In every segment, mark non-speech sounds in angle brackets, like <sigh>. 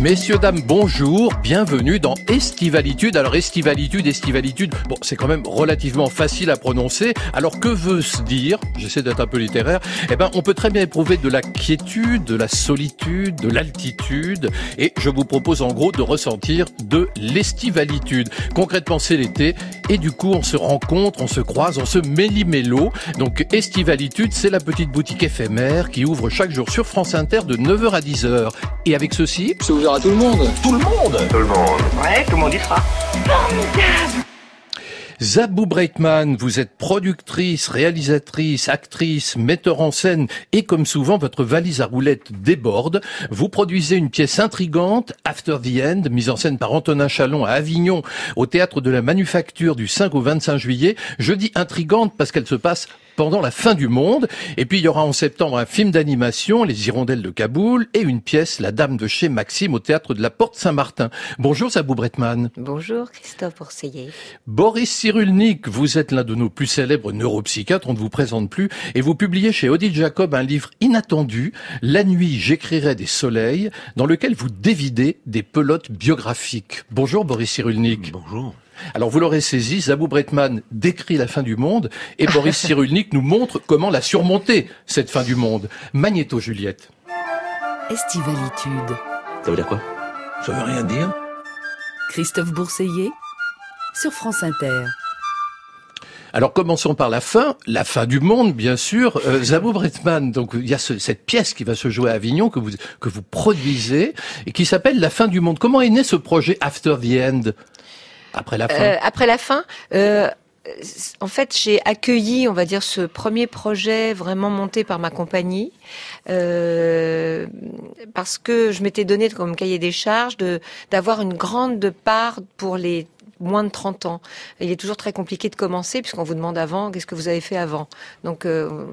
Messieurs, dames, bonjour, bienvenue dans Estivalitude. Alors Estivalitude, Estivalitude, bon, c'est quand même relativement facile à prononcer. Alors que veut se dire, j'essaie d'être un peu littéraire, eh ben on peut très bien éprouver de la quiétude, de la solitude, de l'altitude, et je vous propose en gros de ressentir de l'estivalitude. Concrètement, c'est l'été, et du coup on se rencontre, on se croise, on se méli-mélo. Donc Estivalitude, c'est la petite boutique éphémère qui ouvre chaque jour sur France Inter de 9h à 10h. Et avec ceci, à tout le monde. tout le monde Tout le monde. Ouais, tout le monde y sera. Zabou Breitman, vous êtes productrice, réalisatrice, actrice, metteur en scène et comme souvent votre valise à roulettes déborde. Vous produisez une pièce intrigante, After the End, mise en scène par Antonin Chalon à Avignon au théâtre de la Manufacture du 5 au 25 juillet. Je dis intrigante parce qu'elle se passe pendant la fin du monde. Et puis il y aura en septembre un film d'animation, Les Hirondelles de Kaboul, et une pièce, La Dame de chez Maxime, au théâtre de la Porte Saint-Martin. Bonjour Zabou Breitman. Bonjour Christophe Bourseillet. Boris Cyrulnik, vous êtes l'un de nos plus célèbres neuropsychiatres, on ne vous présente plus, et vous publiez chez Odile Jacob un livre inattendu, La nuit j'écrirai des soleils, dans lequel vous dévidez des pelotes biographiques. Bonjour Boris Cyrulnik. Bonjour. Alors vous l'aurez saisi, Zabou Bretman décrit la fin du monde, et Boris <laughs> Cyrulnik nous montre comment la surmonter, cette fin du monde. Magnéto Juliette. Estivalitude. Ça veut dire quoi? Ça veut rien dire. Christophe Bourseillet sur France Inter. Alors commençons par la fin, la fin du monde bien sûr. Euh, <laughs> Zabou Bretman, donc il y a ce- cette pièce qui va se jouer à Avignon que vous que vous produisez et qui s'appelle La fin du monde. Comment est né ce projet After the End? Après la fin. Euh, après la fin, euh, en fait, j'ai accueilli, on va dire, ce premier projet vraiment monté par ma compagnie, euh, parce que je m'étais donné comme cahier des charges de d'avoir une grande part pour les moins de 30 ans. Il est toujours très compliqué de commencer puisqu'on vous demande avant qu'est-ce que vous avez fait avant? Donc, euh,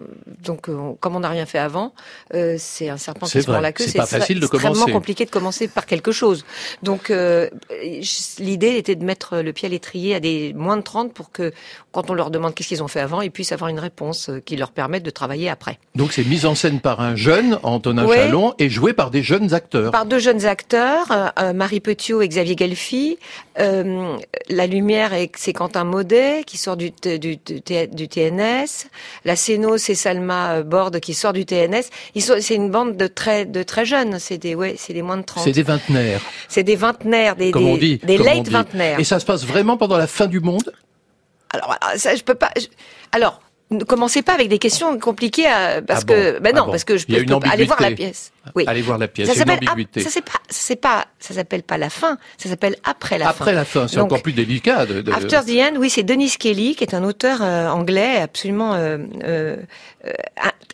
donc, euh, comme on n'a rien fait avant, euh, c'est un serpent qui se vrai, la queue. c'est facile de extrêmement commencer. compliqué de commencer par quelque chose. Donc, euh, l'idée était de mettre le pied à l'étrier à des moins de 30 pour que, quand on leur demande qu'est-ce qu'ils ont fait avant, ils puissent avoir une réponse euh, qui leur permette de travailler après. Donc c'est mise en scène par un jeune, Antonin. Chalon, et joué par des jeunes acteurs. Par deux jeunes acteurs, Marie Petiot et Xavier Gelfi. Euh, la lumière, est- c'est Quentin Maudet qui sort du, T- du, du, T- du TNS. La Céno, c'est Salma euh, Borde qui sort du TNS. C'est une bande de très, de très jeunes. C'est des, ouais, c'est des moins de 30. C'est des vingtenaires, C'est des vingtenaires, des, comme des, on dit. des late vingtenaires. Et ça se passe vraiment pendant la fin du monde? Alors, alors, ça, je peux pas. je- Alors, ne commencez pas avec des questions compliquées, à- parce Ah bon que, ben Ah non, bon. parce que je peux, aller voir la pièce. Oui. Allez voir la pièce, Ça s'appelle, ça c'est pas, c'est pas, ça s'appelle pas la fin, ça s'appelle après la Après fin. la fin, c'est encore plus délicat. De, de- After the End, oui, c'est Denis Kelly, qui est un auteur euh, anglais absolument euh, euh, euh,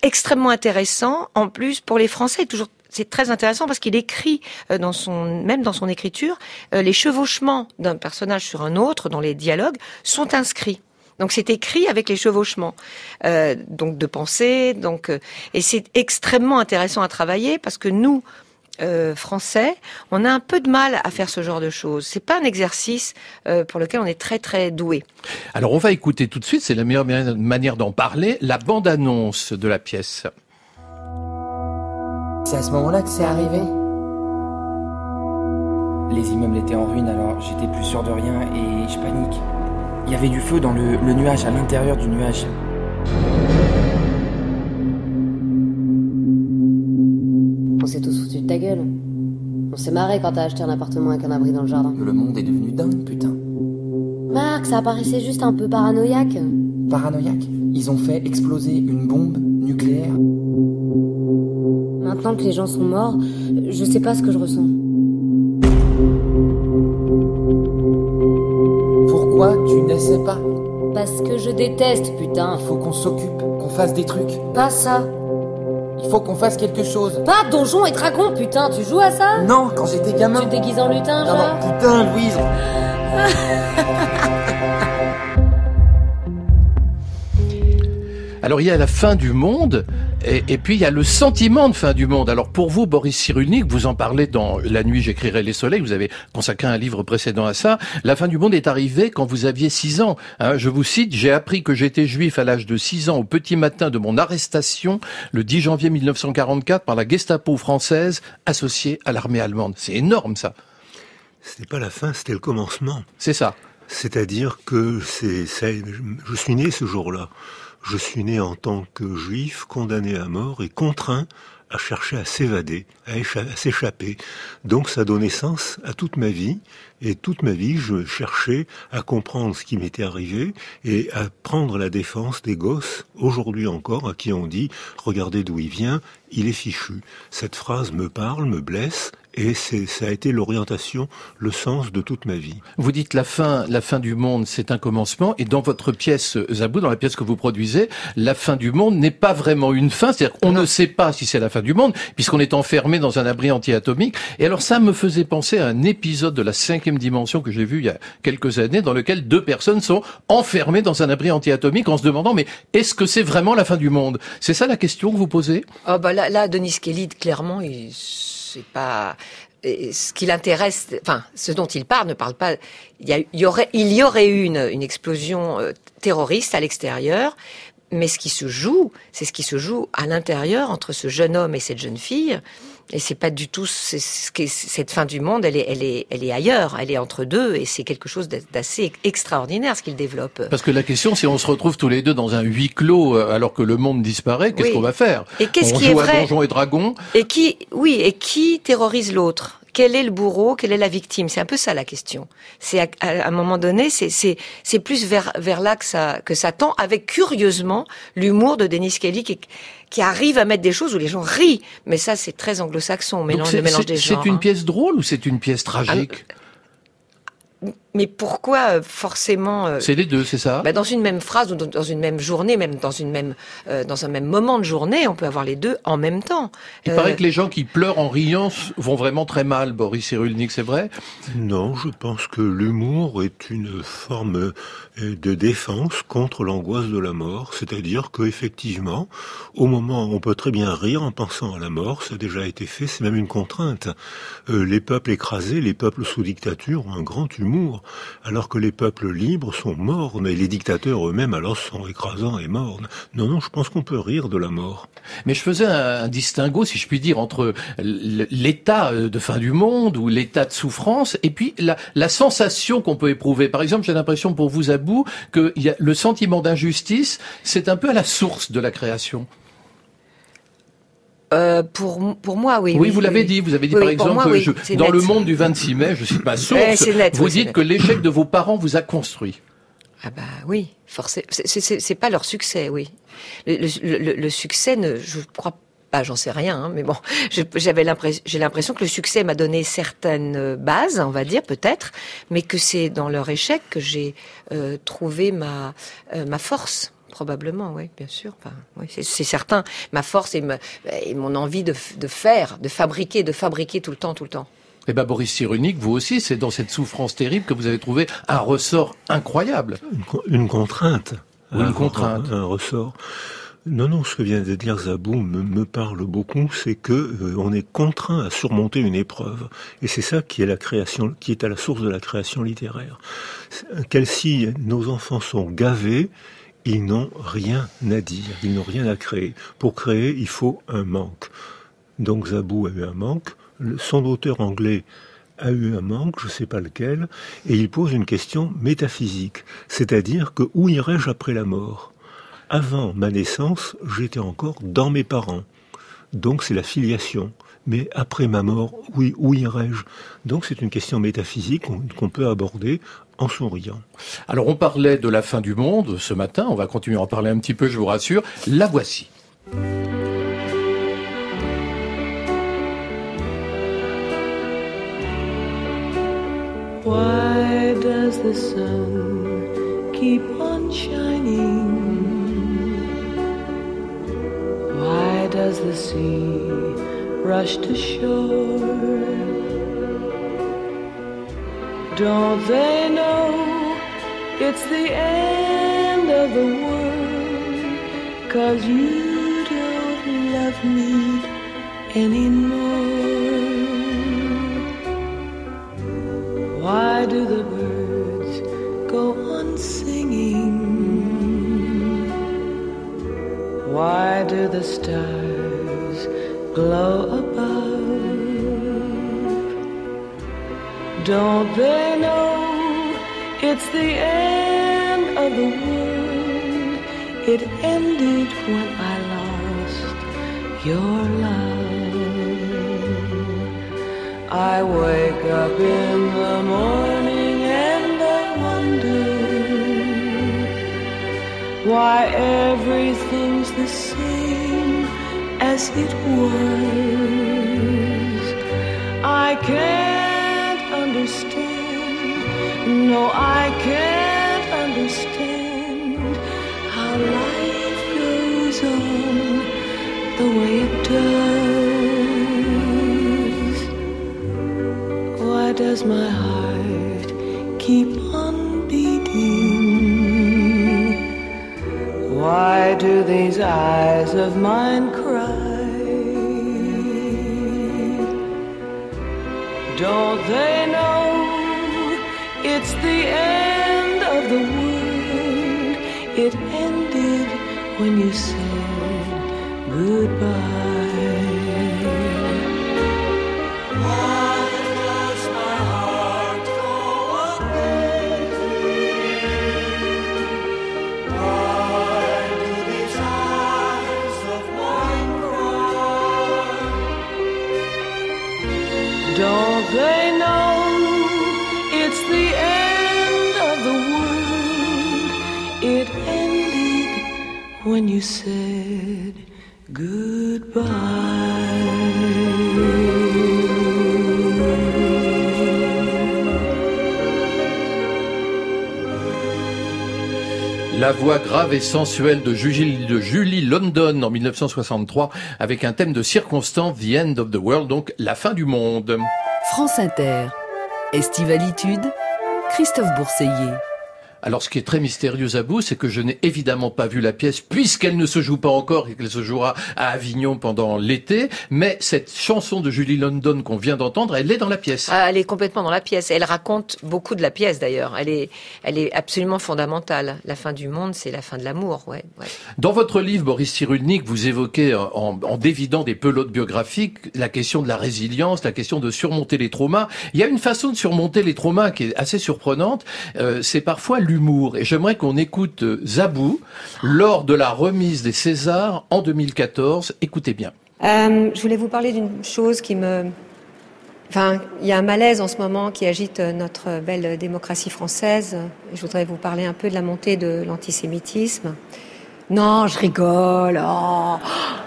extrêmement intéressant. En plus, pour les Français, toujours c'est très intéressant parce qu'il écrit euh, dans son même dans son écriture les chevauchements d'un personnage sur un autre dans les dialogues sont inscrits. Donc c'est écrit avec les chevauchements, euh, donc de pensée, donc euh, et c'est extrêmement intéressant à travailler parce que nous euh, français, on a un peu de mal à faire ce genre de choses. C'est pas un exercice euh, pour lequel on est très très doué. Alors on va écouter tout de suite, c'est la meilleure mani- manière d'en parler, la bande-annonce de la pièce. C'est à ce moment-là que c'est arrivé. Les immeubles étaient en ruine, alors j'étais plus sûr de rien et je panique. Il y avait du feu dans le, le nuage, à l'intérieur du nuage. On s'est tous foutus de ta gueule. On s'est marré quand t'as acheté un appartement avec un abri dans le jardin. Le monde est devenu dingue, putain. Marc, ça paraissait juste un peu paranoïaque. Paranoïaque. Ils ont fait exploser une bombe nucléaire. Maintenant que les gens sont morts, je sais pas ce que je ressens. Pourquoi tu n'essaies pas Parce que je déteste, putain. Il faut qu'on s'occupe, qu'on fasse des trucs. Pas ça. Il faut qu'on fasse quelque chose. Pas donjon et dragon, putain, tu joues à ça? Non, quand j'étais gamin. Tu te déguises en lutin, Non, genre? non, putain, Louise. <laughs> Alors il y a la fin du monde et, et, puis il y a le sentiment de fin du monde. Alors pour vous, Boris Cyrulnik, vous en parlez dans La nuit j'écrirai les soleils, vous avez consacré un livre précédent à ça. La fin du monde est arrivée quand vous aviez 6 ans. Hein. je vous cite, j'ai appris que j'étais juif à l'âge de 6 ans au petit matin de mon arrestation le 10 janvier 1944 par la Gestapo française associée à l'armée allemande. C'est énorme ça. C'était pas la fin, c'était le commencement. C'est ça. C'est-à-dire que c'est, je suis né ce jour-là. Je suis né en tant que juif, condamné à mort et contraint à chercher à s'évader, à, s'échapper. Donc ça donnait sens à toute ma vie. Et toute ma vie, je cherchais à comprendre ce qui m'était arrivé et à prendre la défense des gosses, aujourd'hui encore, à qui on dit, regardez d'où il vient, il est fichu. Cette phrase me parle, me blesse, et c'est, ça a été l'orientation, le sens de toute ma vie. Vous dites la fin, la fin du monde, c'est un commencement. Et dans votre pièce, Zabou, dans la pièce que vous produisez, la fin du monde n'est pas vraiment une fin. C'est-à-dire qu'on ne sait pas si c'est la fin du monde, puisqu'on est enfermé dans un abri anti-atomique. Et alors ça me faisait penser à un épisode de la cinquième dimension que j'ai vu il y a quelques années, dans lequel deux personnes sont enfermées dans un abri anti-atomique en se demandant, mais est-ce que c'est vraiment la fin du monde? C'est ça la question que vous posez? Oh bah là, là, Denis Kelly, clairement, il pas ce qui l'intéresse, enfin, ce dont il parle ne parle pas. Il y, aurait, eu une, une explosion euh, terroriste à l'extérieur, mais ce qui se joue, c'est ce qui se joue à l'intérieur entre ce jeune homme et cette jeune fille. Et c'est pas du tout ce cette fin du monde. Elle est, elle est, elle est ailleurs. Elle est entre deux, et c'est quelque chose d'assez extraordinaire ce qu'il développe. Parce que la question, si on se retrouve tous les deux dans un huis clos euh, alors que le monde disparaît, qu'est-ce qu'on va faire? Et qu'est-ce qui est vrai? À Donjons et Dragons Et qui, oui, et qui terrorise l'autre? Quel est le bourreau, quelle est la victime? C'est un peu ça la question. C'est à, un moment donné, c'est c'est plus vers vers là que ça que ça tend, avec curieusement l'humour de Denis Kelly qui qui arrive à mettre des choses où les gens rient. Mais ça, c'est très anglo-saxon, mélange, le mélange des genres. C'est une hein. pièce drôle ou c'est une pièce tragique? Ah, mais pourquoi euh, forcément euh, C'est les deux, c'est ça bah Dans une même phrase ou dans une même journée, même dans une même euh, dans un même moment de journée, on peut avoir les deux en même temps. Il paraît que les gens qui pleurent en riant vont vraiment très mal, Boris Cyrulnik, c'est vrai? Non, je pense que l'humour est une forme de défense contre l'angoisse de la mort, c'est-à-dire que effectivement, au moment, on peut très bien rire en pensant à la mort, ça a déjà été fait, c'est même une contrainte. les peuples écrasés, les peuples sous dictature ont un grand humour alors que les peuples libres sont mornes et les dictateurs eux-mêmes alors sont écrasants et mornes. Non, non, je pense qu'on peut rire de la mort. Mais je faisais un, distinguo, si je puis dire, entre l'état euh, de fin du monde ou l'état de souffrance et puis la, sensation qu'on peut éprouver. Par exemple, j'ai l'impression pour vous, Abou, que le sentiment d'injustice, c'est un peu à la source de la création. Euh, pour, pour moi, oui. Oui, vous l'avez dit. Vous avez dit, par exemple, je, dans le monde du 26 mai, je cite ma source, vous dites que l'échec de vos parents vous a construit. Ah bah oui, forcément. C'est pas leur succès, oui. Le, le, succès, ne, je crois pas, j'en sais rien, hein, mais bon, j'avais l'impression, j'ai l'impression que le succès m'a donné certaines bases, on va dire peut-être, mais que c'est dans leur échec que j'ai euh, trouvé ma euh, ma force. Probablement, oui, bien sûr. Enfin, oui, c'est certain. Ma force et, et mon envie de, de, faire, de fabriquer, de fabriquer tout le temps, tout le temps. Eh ben Boris Cyrulnik, vous aussi, c'est dans cette souffrance terrible que vous avez trouvé un ressort incroyable. Une, contrainte. une contrainte. Un, ressort. Non, non, ce que vient de dire Zabou me, me parle beaucoup, c'est que euh, on est contraint à surmonter une épreuve, et c'est ça qui est la création, qui est à la source de la création littéraire. Quel si nos enfants sont gavés, ils n'ont rien à dire, ils n'ont rien à créer. Pour créer, il faut un manque. Donc Zabou a eu un manque, son auteur anglais a eu un manque, je ne sais pas lequel, et il pose une question métaphysique, c'est-à-dire que où irais-je après la mort? Avant ma naissance, j'étais encore dans mes parents. Donc c'est la filiation. Mais après ma mort, oui, où irais-je Donc c'est une question métaphysique qu'on peut aborder en souriant. Alors on parlait de la fin du monde ce matin, on va continuer à en parler un petit peu, je vous rassure. La voici. Why does the sun keep on shining? Why does the sea rush to shore? Don't they know it's the end of the world because you don't love me anymore. Why do the birds go on singing? Why do the stars glow Don't they know it's the end of the world? It ended when I lost your love. I wake up in the morning and I wonder why everything's the same as it was. I can't no, I can't understand how life goes on the way it does. Why does my heart keep on beating? Why do these eyes of mine cry? Don't they know it's the end of the world? It ended when you said goodbye. You said goodbye. La voix grave et sensuelle de Julie, de Julie London en 1963 avec un thème de circonstance, The End of the World, donc la fin du monde. France Inter, Estivalitude, Christophe Bourseiller. Alors, ce qui est très mystérieux à bout, c'est que je n'ai évidemment pas vu la pièce puisqu'elle ne se joue pas encore et qu'elle se jouera à Avignon pendant l'été. Mais cette chanson de Julie London qu'on vient d'entendre, elle est dans la pièce. Ah, elle est complètement dans la pièce. Elle raconte beaucoup de la pièce d'ailleurs. Elle est, elle est absolument fondamentale. La fin du monde, c'est la fin de l'amour. Ouais, ouais. Dans votre livre, Boris Cyrulnik, vous évoquez en, en dévidant des pelotes biographiques la question de la résilience, la question de surmonter les traumas. Il y a une façon de surmonter les traumas qui est assez surprenante. Euh, c'est parfois Et j'aimerais qu'on écoute Zabou lors de la remise des Césars en 2014. Écoutez bien. Euh, je voulais vous parler d'une chose qui me... Enfin, il y a un malaise en ce moment qui agite notre belle démocratie française. Je voudrais vous parler un peu de la montée de l'antisémitisme. Non, je rigole. Oh,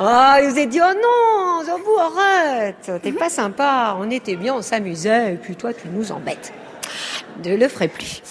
oh il vous a dit, oh non, Zabou, arrête. T'es pas sympa. On était bien, on s'amusait. Et puis toi, tu nous embêtes. Je le ferai plus.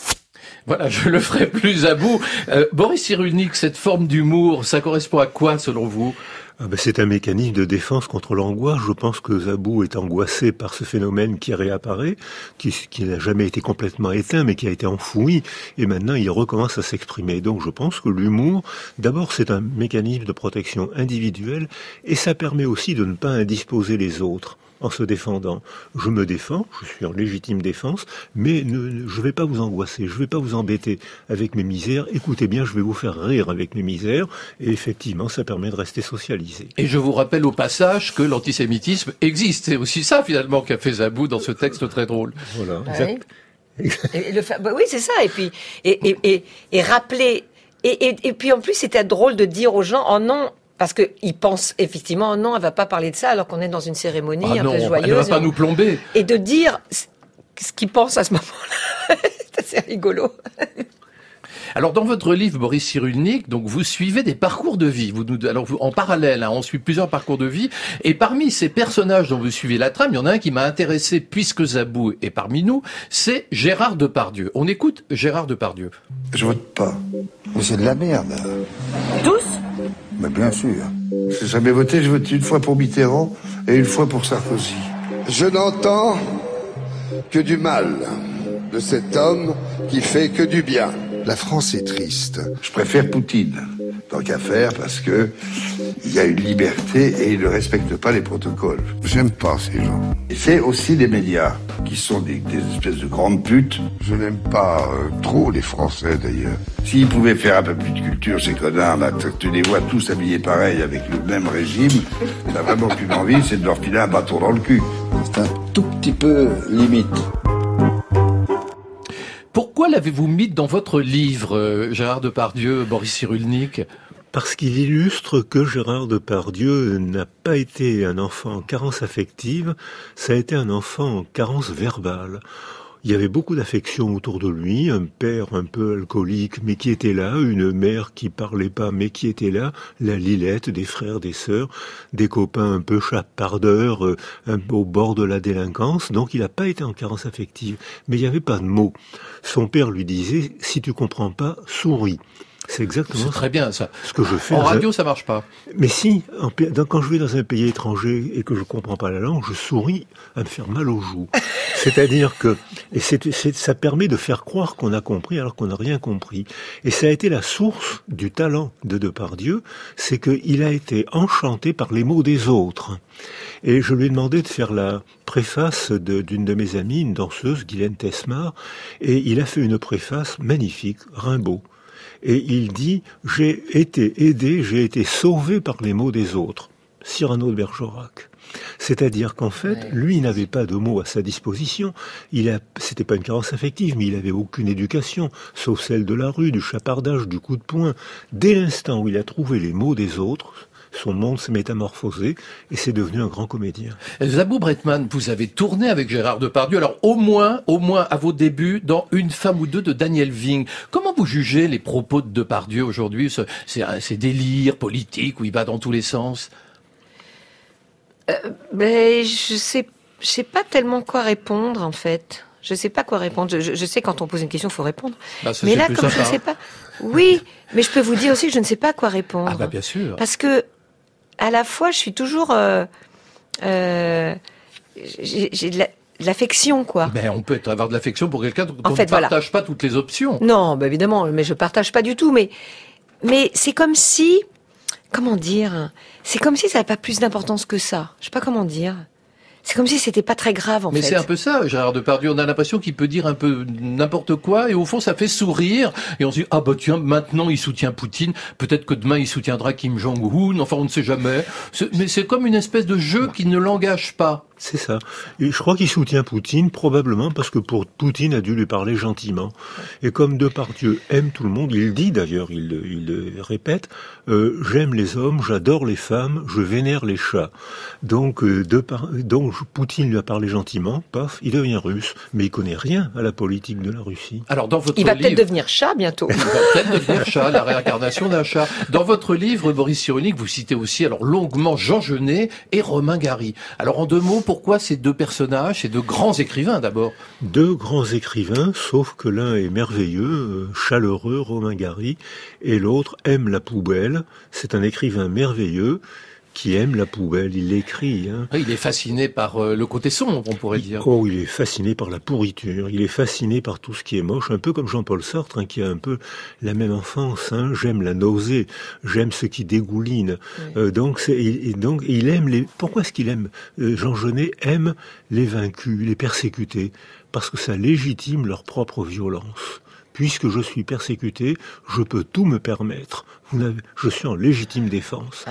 Voilà, je le ferai plus à bout. Euh, Boris Cyrulnik, cette forme d'humour, ça correspond à quoi selon vous? Ah ben c'est un mécanisme de défense contre l'angoisse. Je pense que Zabou est angoissé par ce phénomène qui réapparaît, qui, qui n'a jamais été complètement éteint, mais qui a été enfoui, et maintenant il recommence à s'exprimer. Donc je pense que l'humour, d'abord c'est un mécanisme de protection individuelle, et ça permet aussi de ne pas indisposer les autres en se défendant. Je me défends, je suis en légitime défense, mais ne, je ne vais pas vous angoisser, je ne vais pas vous embêter avec mes misères. Écoutez bien, je vais vous faire rire avec mes misères, et effectivement, ça permet de rester socialisé. Et je vous rappelle au passage que l'antisémitisme existe. C'est aussi ça, finalement, qu'a fait Zabou dans ce texte très drôle. Voilà. Ouais. et le, bah oui, c'est ça. Et puis, et, et, et, et rappeler. Et, et, et puis en plus, c'était drôle de dire aux gens, oh non, parce qu'ils pensent effectivement, non, elle va pas parler de ça alors qu'on est dans une cérémonie ah un non, peu joyeuse. Elle ne va pas nous plomber. Et de dire ce qu'ils pensent à ce moment-là. <laughs> c'est rigolo. <laughs> Alors dans votre livre Boris Cyrulnik, donc vous suivez des parcours de vie. Vous nous, alors vous, en parallèle, hein, on suit plusieurs parcours de vie. Et parmi ces personnages dont vous suivez la trame, il y en a un qui m'a intéressé puisque Zabou est parmi nous, c'est Gérard Depardieu. On écoute Gérard Depardieu. Je vote pas. Mais c'est de la merde. Tous Mais bien sûr. J'ai jamais voté, je vote une fois pour Mitterrand et une fois pour Sarkozy. Je n'entends que du mal de cet homme qui fait que du bien. La France est triste. Je préfère Poutine. Tant qu'à faire, parce que il y a une liberté et ils ne respectent pas les protocoles. J'aime pas ces gens. Et c'est aussi les médias, qui sont des, des espèces de grandes putes. Je n'aime pas euh, trop les Français, d'ailleurs. S'ils pouvaient faire un peu plus de culture, ces connards, là, tu- tu les vois tous habillés pareil, avec le même régime, t'as vraiment qu'une envie, c'est de leur filer un bâton dans le cul. C'est un tout petit peu limite. L'avez-vous mis dans votre livre, euh, Gérard Depardieu, Boris Cyrulnik? Parce qu'il illustre que Gérard Depardieu n'a pas été un enfant en carence affective, ça a été un enfant en carence verbale. Il y avait beaucoup d'affection autour de lui, un père un peu alcoolique mais qui était là, une mère qui parlait pas mais qui était là, la Lilette, des frères, des sœurs, des copains un peu chapardeurs, euh, un peu au bord de la délinquance, donc il n'a pas été en carence affective. Mais il n'y avait pas de mots. Son père lui disait, si tu comprends pas, souris. C'est exactement C'est très bien ça. ce que je fais. En radio, ça marche pas. mais si, en quand je vais dans un pays étranger et que je comprends pas la langue, je souris à me faire mal aux joues. <laughs> C'est-à-dire que et c'est, c'est- ça permet de faire croire qu'on a compris alors qu'on n'a rien compris. Et ça a été la source du talent de Depardieu, c'est qu'il a été enchanté par les mots des autres. Et je lui ai demandé de faire la préface de- d'une de, mes amies, une danseuse, Guylaine Tesmar, et il a fait une préface magnifique, Rimbaud. Et il dit, j'ai été aidé, j'ai été sauvé par les mots des autres. Cyrano de Bergerac. C'est-à-dire qu'en fait, lui, n'avait pas de mots à sa disposition. Il a, c'était pas une carence affective, mais il avait aucune éducation, sauf celle de la rue, du chapardage, du coup de poing. Dès l'instant où il a trouvé les mots des autres, son monde s'est métamorphosé et c'est devenu un grand comédien. Zabou Bretman, vous avez tourné avec Gérard Depardieu, alors au moins, au moins à vos débuts, dans Une femme ou deux de Daniel Ving. Comment vous jugez les propos de Depardieu aujourd'hui ce- ces délires politiques où il va dans tous les sens? Ben, je sais, je sais pas tellement quoi répondre en fait. Je sais pas quoi répondre. Je, je- je sais quand on pose une question, il faut répondre. Bah, mais là, comme je ne sais pas, oui, mais je peux vous dire aussi que je ne sais pas quoi répondre. Ah bah bien sûr. Parce que à la fois, je suis toujours, euh, euh, j'ai de la- de l'affection, quoi. Mais on peut avoir de l'affection pour quelqu'un dont En on fait, ne voilà. partage pas toutes les options. Non, bah évidemment, mais je partage pas du tout. Mais, mais c'est comme si, comment dire, c'est comme si ça n'avait pas plus d'importance que ça. Je sais pas comment dire. C'est comme si c'était pas très grave en Mais fait. c'est un peu ça, Gérard Depardieu. On a l'impression qu'il peut dire un peu n'importe quoi et au fond ça fait sourire. Et on se dit ah bah tiens maintenant il soutient Poutine. Peut-être que demain il soutiendra Kim Jong Un. Enfin on ne sait jamais. Mais c'est comme une espèce de jeu qui ne l'engage pas. C'est ça. Et je crois qu'il soutient Poutine, probablement parce que pour Poutine a dû lui parler gentiment. Et comme Depardieu aime tout le monde, il dit d'ailleurs, il, le- il le répète, euh, j'aime les hommes, j'adore les femmes, je vénère les chats. Donc, euh, Depar- donc Poutine lui a parlé gentiment, paf, il devient russe, mais il connaît rien à la politique de la Russie. Alors dans votre Il va livre, peut-être devenir chat bientôt. Il va peut-être devenir chat, la réincarnation d'un chat. Dans votre livre, Boris Cyrulnik, vous citez aussi alors longuement Jean Genet et Romain Gary. Alors en deux mots, pourquoi ces deux personnages, ces deux grands écrivains d'abord Deux grands écrivains, sauf que l'un est merveilleux, euh, chaleureux, Romain Gary, et l'autre aime la poubelle. C'est un écrivain merveilleux qui aime la poubelle. Il l'écrit. Hein. Il est fasciné par euh, le côté sombre, on pourrait dire. Oh, il est fasciné par la pourriture. Il est fasciné par tout ce qui est moche, un peu comme Jean-Paul Sartre, hein, qui a un peu la même enfance. Hein. J'aime la nausée, j'aime ce qui dégouline. Euh, donc, c'est, et, et donc, il aime les. Pourquoi est-ce qu'il aime euh, Jean Genet aime les vaincus, les persécutés, parce que ça légitime leur propre violence. Puisque je suis persécuté, je peux tout me permettre. Vous je suis en légitime défense.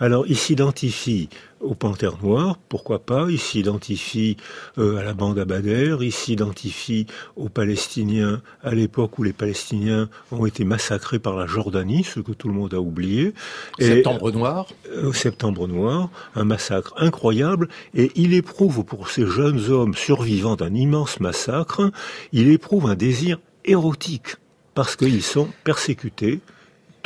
Alors, il s'identifie aux Panthères Noires, pourquoi pas. Il s'identifie euh, à la bande Abadère. Il s'identifie aux Palestiniens à l'époque où les Palestiniens ont été massacrés par la Jordanie, ce que tout le monde a oublié. Et- Septembre noir. euh, Septembre Noir, un massacre incroyable, et il éprouve pour ces jeunes hommes survivants d'un immense massacre, il éprouve un désir érotique, parce qu'ils sont persécutés,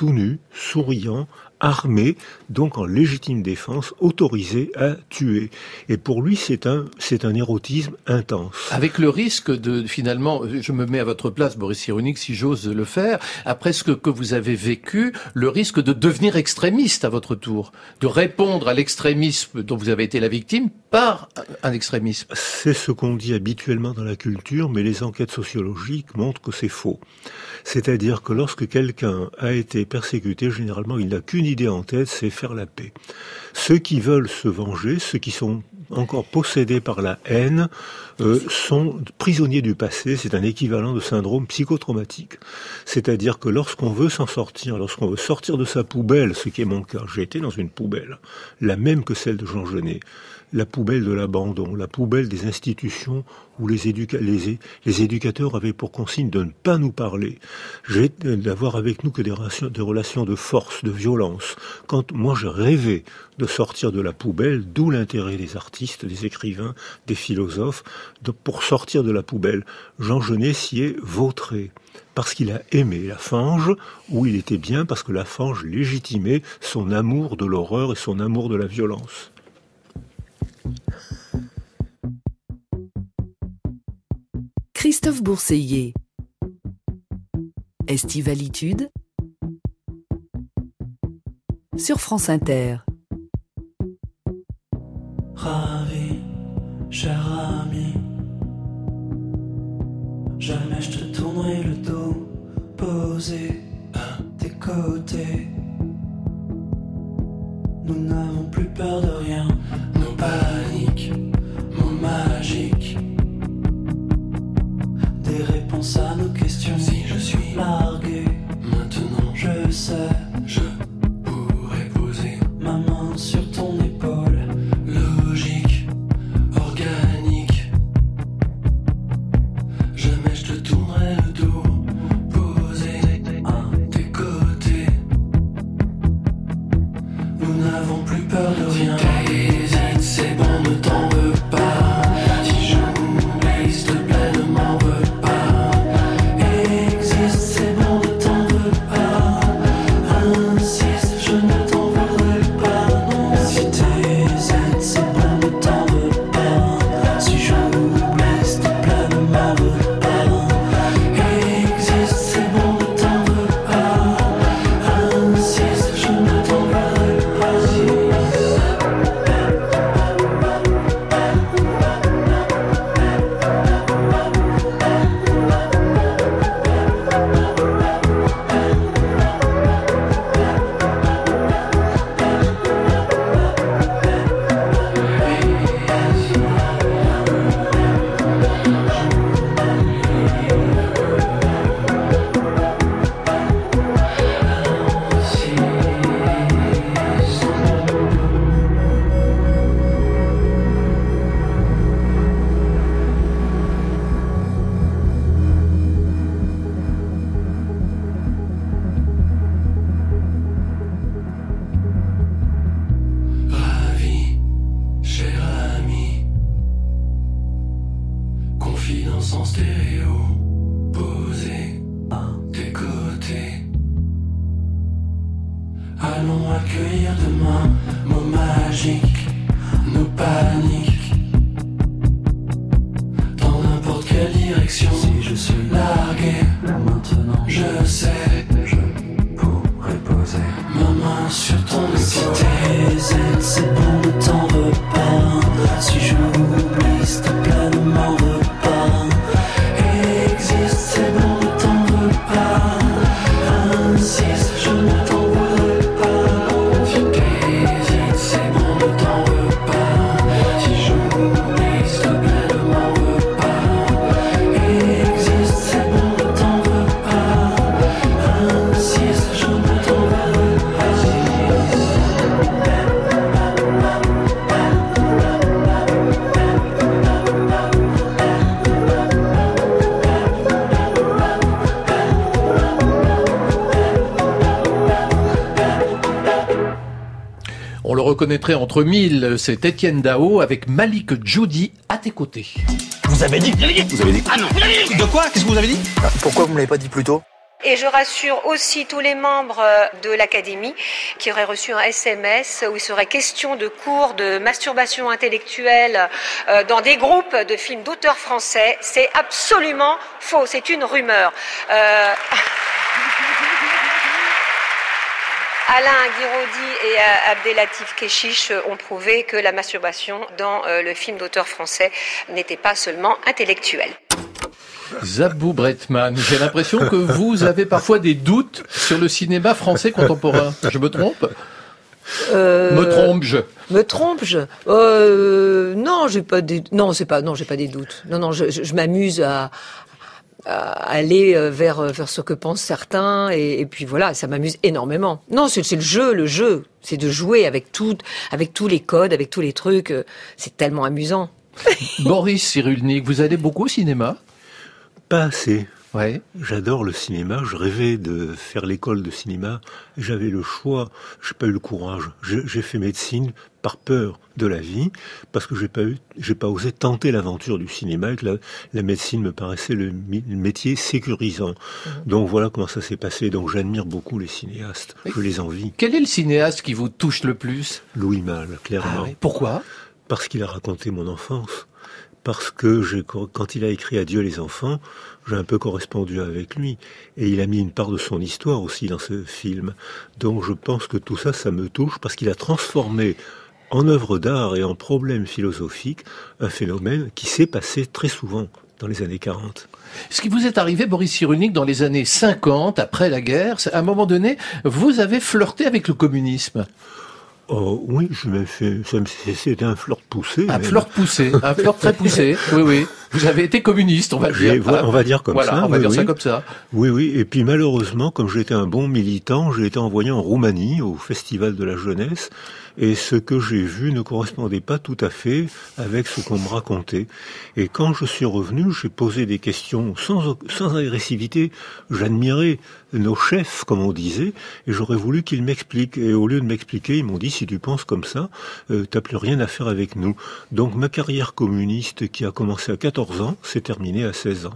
tout nus, souriants, armés, donc en légitime défense, autorisés à tuer. Et pour lui, c'est un, c'est un érotisme intense. Avec le risque de, finalement, je me mets à votre place, Boris Cyrulnik, si j'ose le faire, après ce que, que vous avez vécu, le risque de devenir extrémiste à votre tour, de répondre à l'extrémisme dont vous avez été la victime par un extrémisme. C'est ce qu'on dit habituellement dans la culture, mais les enquêtes sociologiques montrent que c'est faux. C'est-à-dire que lorsque quelqu'un a été persécuté, généralement, il n'a qu'une idée en tête, c'est faire la paix. Ceux qui veulent se venger, ceux qui sont encore possédés par la haine, euh, sont prisonniers du passé. C'est un équivalent de syndrome psychotraumatique. C'est-à-dire que lorsqu'on veut s'en sortir, lorsqu'on veut sortir de sa poubelle, ce qui est mon cas, j'ai été dans une poubelle, la même que celle de Jean Genet, la poubelle de l'abandon, la poubelle des institutions où les, éducateurs avaient pour consigne de ne pas nous parler, d'avoir avec nous que des relations, de force, de violence. Quand moi je rêvais de sortir de la poubelle, d'où l'intérêt des artistes, des écrivains, des philosophes, pour sortir de la poubelle. Jean Genet s'y est vautré parce qu'il a aimé la fange, où il était bien parce que la fange légitimait son amour de l'horreur et son amour de la violence. Christophe Bourseiller. Estivalitude sur France Inter. Reconnaîtrait entre mille, c'est Étienne Dao avec Malik Djoudi à tes côtés. Vous avez dit Vous avez dit Ah non. De quoi? Qu'est-ce que vous avez dit? Pourquoi vous me l'avez pas dit plus tôt? Et je rassure aussi tous les membres euh, de l'Académie qui auraient reçu un SMS où il serait question de cours de masturbation intellectuelle euh, dans des groupes de films d'auteurs français. C'est absolument faux, c'est une rumeur. Euh... <laughs> Alain Guiraudy et euh, Abdelatif Keshish ont prouvé que la masturbation dans euh, le film d'auteur français n'était pas seulement intellectuelle. Zabou Bretman, j'ai l'impression que vous avez parfois des doutes sur le cinéma français contemporain. Je me trompe? Euh, Me trompe-je? Me trompe-je? Euh, Non, j'ai pas des. Non, c'est pas. Non, j'ai pas des doutes. Non, non, je, je, je m'amuse à aller euh, vers vers ce que pensent certains et, et puis voilà, ça m'amuse énormément. Non, c'est le jeu, le jeu, c'est de jouer avec tout, avec tous les codes, avec tous les trucs. euh, C'est tellement amusant. <laughs> Boris Cyrulnik, vous allez beaucoup au cinéma? Pas assez. Ouais. J'adore le cinéma. Je rêvais de faire l'école de cinéma. J'avais le choix. J'ai pas eu le courage. J'ai fait médecine par peur de la vie, parce que j'ai pas eu, j'ai pas osé tenter l'aventure du cinéma. Et que la, la médecine me paraissait le, métier sécurisant. Donc voilà comment ça s'est passé. Donc j'admire beaucoup les cinéastes. Je les envie. Quel est le cinéaste qui vous touche le plus? Louis Malle, clairement. Ah oui. Pourquoi? Parce qu'il a raconté mon enfance. Parce que j'ai, quand il a écrit Adieu les enfants, j'ai un peu correspondu avec lui. Et il a mis une part de son histoire aussi dans ce film. Donc je pense que tout ça, ça me touche parce qu'il a transformé en œuvre d'art et en problème philosophique un phénomène qui s'est passé très souvent dans les années 40. Ce qui vous est arrivé, Boris Cyrulnik, dans les années 50, après la guerre, à un moment donné, vous avez flirté avec le communisme. Oh oui, je même fait, c'était un flirt poussé. Un flirt poussé, un flirt très poussé. <laughs> Oui, oui. Vous avez été communiste, on va dire. on va dire comme voilà, ça. on va oui, dire ça oui. comme ça. Oui, oui. Et puis malheureusement, comme j'étais un bon militant, j'ai été envoyé en Roumanie au Festival de la jeunesse. Et ce que j'ai vu ne correspondait pas tout à fait avec ce qu'on me racontait. Et quand je suis revenu, j'ai posé des questions sans, sans agressivité. J'admirais nos chefs, comme on disait, et j'aurais voulu qu'ils m'expliquent. Et au lieu de m'expliquer, ils m'ont dit, si tu penses comme ça, euh, t'as plus rien à faire avec nous. Donc ma carrière communiste, qui a commencé à 14 ans, s'est terminée à 16 ans.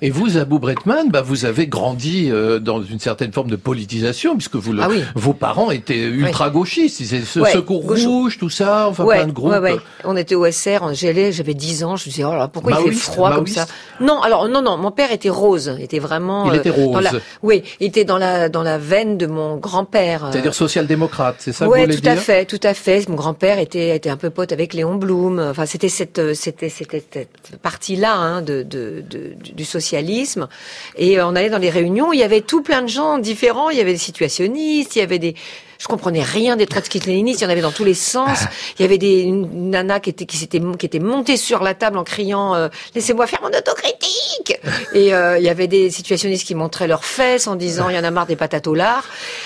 Et vous, Abou Bretman, bah, vous avez grandi euh, dans une certaine forme de politisation, puisque vous le- Ah oui. vos parents étaient ultra-gauchistes. Ils étaient ce Ouais, Secours gauche- Rouge, tout ça, enfin ouais, plein de groupes. ouais, ouais. On était au SR, j'allais, j'avais 10 ans, je me disais, oh là, pourquoi il fait froid comme ça? Non, alors non, non, mon père était rose, était vraiment. Il euh, était rose. dans la- oui, il était dans la dans la veine de mon grand-père. euh, C'est-à-dire social-démocrate, c'est ça que vous voulez tout dire? à fait, tout à fait. Mon grand-père était était un peu pote avec Léon Blum. Enfin, c'était cette c'était c'était cette partie-là hein, de, de, de- du- socialisme. Et euh, on allait dans les réunions, il y avait tout plein de gens différents. Il y avait des situationnistes, il y avait des je comprenais rien des trotskistes-léninistes, il y en avait dans tous les sens. Il y avait des une nana qui était qui s'était qui était montée sur la table en criant euh, laissez-moi faire mon autocritique. Et euh, il y avait des situationnistes qui montraient leurs fesses en disant il y en a marre des patates au lard.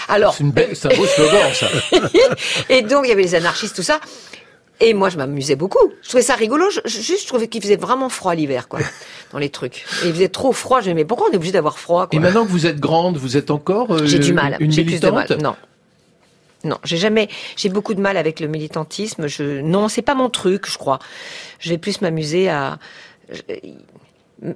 Alors C'est une belle- c'est un beau slogan, ça. <laughs> et donc il y avait les anarchistes tout ça. Et moi, je m'amusais beaucoup. Je trouvais ça rigolo. Je, juste, je trouvais qu'il faisait vraiment froid l'hiver, quoi, <laughs> dans les trucs. Et il faisait trop froid. Je me disais, mais pourquoi on est obligé d'avoir froid, quoi? Et maintenant que vous êtes grande, vous êtes encore euh, J'ai du mal. une J'ai plus de mal. militante Non. Non, j'ai jamais, j'ai beaucoup de mal avec le militantisme. Je, non, c'est pas mon truc, je crois. Je vais plus m'amuser à. je-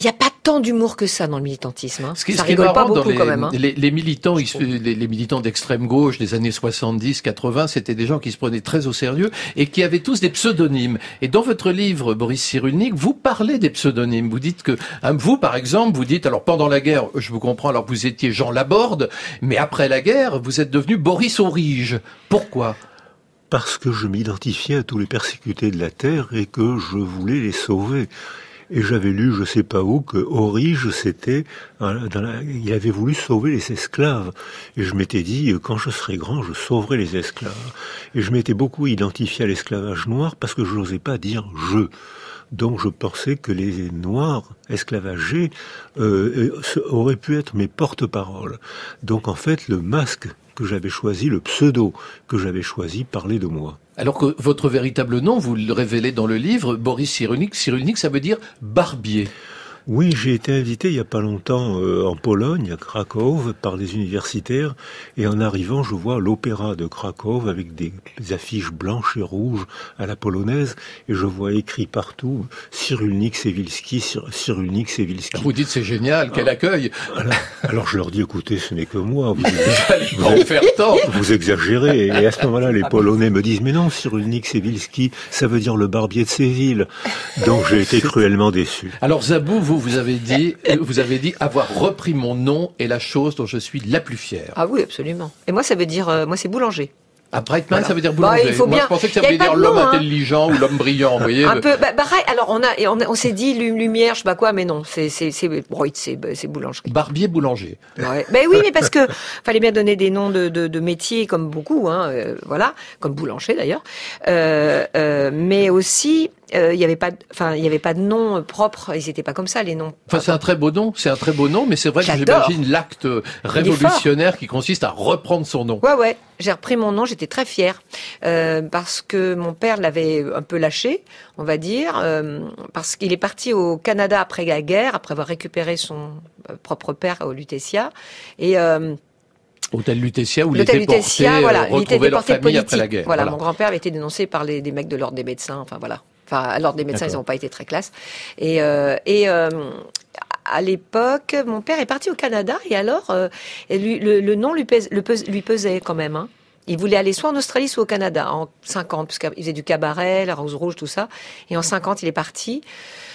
Il n'y a pas tant d'humour que ça dans le militantisme. Hein. Ce qui, ça ce qui est pas beaucoup les, quand même. Hein. les, les militants, les, les militants d'extrême gauche des années 70, 80, c'était des gens qui se prenaient très au sérieux et qui avaient tous des pseudonymes. Et dans votre livre, Boris Cyrulnik, vous parlez des pseudonymes. Vous dites que, hein, vous, par exemple, vous dites, alors pendant la guerre, je vous comprends, alors vous étiez Jean Laborde, mais après la guerre, vous êtes devenu Boris Aurige. Pourquoi? Parce que je m'identifiais à tous les persécutés de la terre et que je voulais les sauver. Et j'avais lu, je sais pas où, que Orige, c'était, il avait voulu sauver les esclaves. Et je m'étais dit, quand je serai grand, je sauverai les esclaves. Et je m'étais beaucoup identifié à l'esclavage noir parce que je n'osais pas dire je. Donc je pensais que les Noirs esclavagés euh, euh, auraient pu être mes porte-paroles. Donc en fait, le masque que j'avais choisi, le pseudo que j'avais choisi, parlait de moi. Alors que votre véritable nom, vous le révélez dans le livre, Boris Cyrulnik, Cyrulnik, ça veut dire barbier. Oui, j'ai été invité il y a pas longtemps euh, en Pologne, à Krakow, par des universitaires, et en arrivant, je vois l'opéra de Krakow avec des, affiches blanches et rouges à la polonaise, et je vois écrit partout Cyrulnik Sewilski, Cyrulnik Sewilski. Vous dites c'est génial, quel accueil alors, je leur dis, écoutez, ce n'est que moi. Vous, <laughs> vous, vous exagérez. Et à ce moment-là, les Polonais me disent, mais non, Cyrulnik Sewilski, ça veut dire le barbier de Séville. Donc j'ai été cruellement déçu. Alors Zabou, vous, vous avez dit, <laughs> vous avez dit avoir repris mon nom est la chose dont je suis la plus fière. Ah oui, absolument. Et moi, ça veut dire, euh, moi, c'est boulanger. Ah, Brightman, ça veut dire boulanger. Bah, il faut Moi, bien... je pensais que ça voulait dire l'homme hein. intelligent ou l'homme brillant, vous voyez. <laughs> Un peu, bah, pareil. Alors, on a, on, on s'est dit lumière, je sais pas quoi, mais non, c'est, c'est, c'est, c'est, boulangerie. Barbier boulanger. Ouais. Ben oui, mais parce que <laughs> fallait bien donner des noms de, de, de métiers comme beaucoup, hein, euh, voilà, comme boulanger d'ailleurs, euh, euh, mais aussi il n'y avait pas, enfin, il y avait pas de nom propre. Ils n'étaient pas comme ça les noms. Enfin, c'est un très beau nom. C'est un très beau nom, mais c'est vrai que j'imagine l'acte révolutionnaire qui consiste à reprendre son nom. Ouais, ouais. J'ai repris mon nom. J'étais très fière euh, parce que mon père l'avait un peu lâché, on va dire, euh, parce qu'il est parti au Canada après la guerre, après avoir récupéré son propre père au Lutetia et Hôtel Lutetia où il était porté, voilà, il était déporté politique. Après la guerre. Voilà, mon grand-père avait été dénoncé par les, des mecs de l'ordre des médecins. Enfin voilà. Enfin, alors des médecins, ils n'ont pas été très classe. Et, euh, et euh, à l'époque, mon père est parti au Canada et alors euh, lui, le, nom lui, lui pesait quand même. Hein. Il voulait aller soit en Australie, soit au Canada en 50, parce qu'il faisait du cabaret, la rose rouge, tout ça. Et en 50, il est parti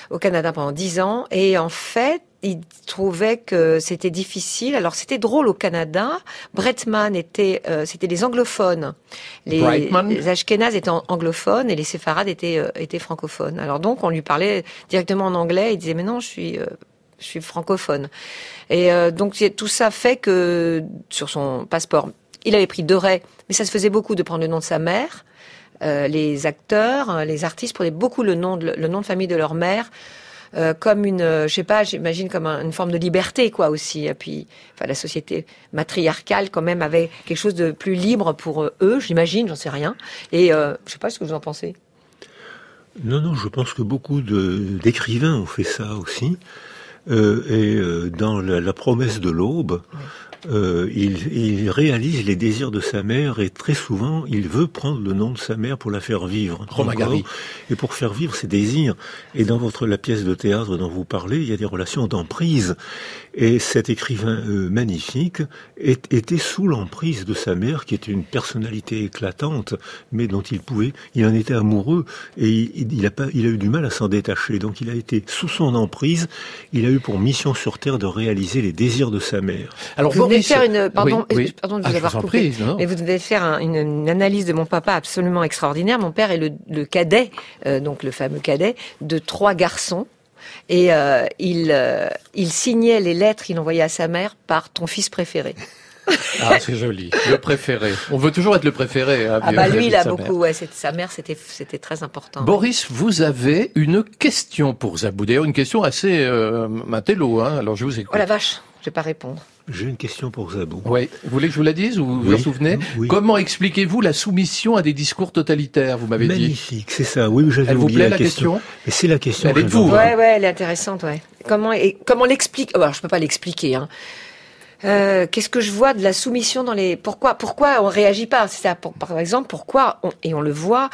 au Canada pendant 10 ans. Et en fait, il trouvait que c'était difficile. Alors c'était drôle au Canada. Bretman était, euh, c'était les anglophones. Les, les Ashkénazes étaient anglophones et les séfarades étaient euh, étaient francophones. Alors donc on lui parlait directement en anglais. Il disait mais non, je suis euh, je suis francophone. Et donc tout ça fait que sur son passeport, il avait pris deux mais ça se faisait beaucoup de prendre le nom de sa mère. les acteurs, les artistes prenaient beaucoup le nom de, le nom de famille de leur mère euh, comme une, euh, je sais pas, j'imagine comme une forme de liberté quoi aussi. Et puis, enfin, la société matriarcale quand même avait quelque chose de plus libre pour euh, eux, j'imagine, j'en sais rien. Et euh, je sais pas ce que vous en pensez. Non, non, je pense que beaucoup d'écrivains ont fait ça aussi. Euh, et dans la, la, promesse de l'aube, euh, il, il, réalise les désirs de sa mère et très souvent il veut prendre le nom de sa mère pour la faire vivre. et pour faire vivre ses désirs. Et dans votre la pièce de théâtre dont vous parlez, il y a des relations d'emprise. Et cet écrivain euh, magnifique était sous l'emprise de sa mère, qui était une personnalité éclatante, mais dont il pouvait, il en était amoureux et il, il a pas, il a eu du mal à s'en détacher. Donc il a été sous son emprise. Il a eu pour mission sur terre de réaliser les désirs de sa mère. Alors vous devez faire une, pardon, pardon de vous ah, avoir coupé, mais vous devez faire une, analyse de mon papa absolument extraordinaire. Mon père est le, cadet, euh, donc le fameux cadet, de trois garçons. Et euh, il, euh, il signait les lettres qu'il envoyait à sa mère par ton fils préféré. Ah, c'est joli. Le préféré. On veut toujours être le préféré. Hein, ah bah lui, il a beaucoup. Ouais, sa mère, c'était c'était très important. Boris, vous avez une question pour Zabou. D'ailleurs, une question assez euh, matélo. Hein. Alors, je vous écoute. Oh la vache, je vais pas répondre. J'ai une question pour Zabou. Oui. Vous voulez que je vous la dise ou vous vous en souvenez? Comment expliquez-vous la soumission à des discours totalitaires Vous m'avez dit? Magnifique, c'est ça. Oui, j'avais Elle vous plaît la, question. Mais c'est la question. Elle est de vous. Ouais, ouais, elle est intéressante. Ouais. Comment et comment l'explique? Oh, Alors, je peux pas l'expliquer. Hein. Euh, qu'est-ce que je vois de la soumission dans les pourquoi pourquoi on réagit pas? C'est par exemple pourquoi et on le voit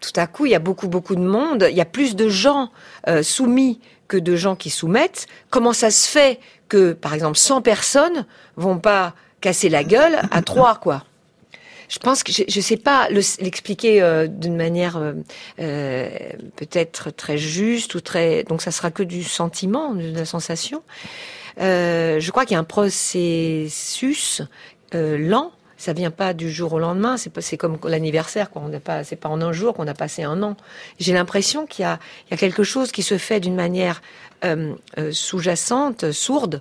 tout à coup il y a beaucoup beaucoup de monde il y a plus de gens euh, soumis que de gens qui soumettent comment ça se fait que, par exemple, 100 personnes vont pas casser la gueule à trois, quoi? Je pense que je ne sais pas l'expliquer euh, d'une manière peut-être très juste ou très. Donc ça sera que du sentiment, de la sensation. Je crois qu'il y a un processus lent ça vient pas du jour au lendemain. C'est comme l'anniversaire, quoi. On n'a pas, c'est pas en un jour qu'on a passé un an. J'ai l'impression qu'il y a, quelque chose qui se fait d'une manière euh, euh, sous-jacente, sourde,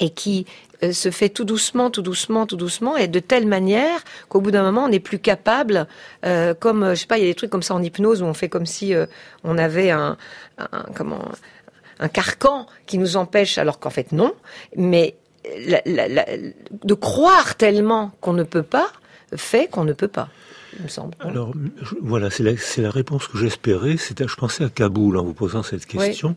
et qui euh, se fait tout doucement, tout doucement, tout doucement, et de telle manière qu'au bout d'un moment, on n'est plus capable, comme je sais pas, il y a des trucs comme ça en hypnose où on fait comme si on avait un, un comment un carcan qui nous empêche, alors qu'en fait non, mais de croire tellement qu'on ne peut pas fait qu'on ne peut pas. il me semble. Alors voilà, c'est la, la, réponse que j'espérais. C'était, je pensais à Kaboul en vous posant cette question.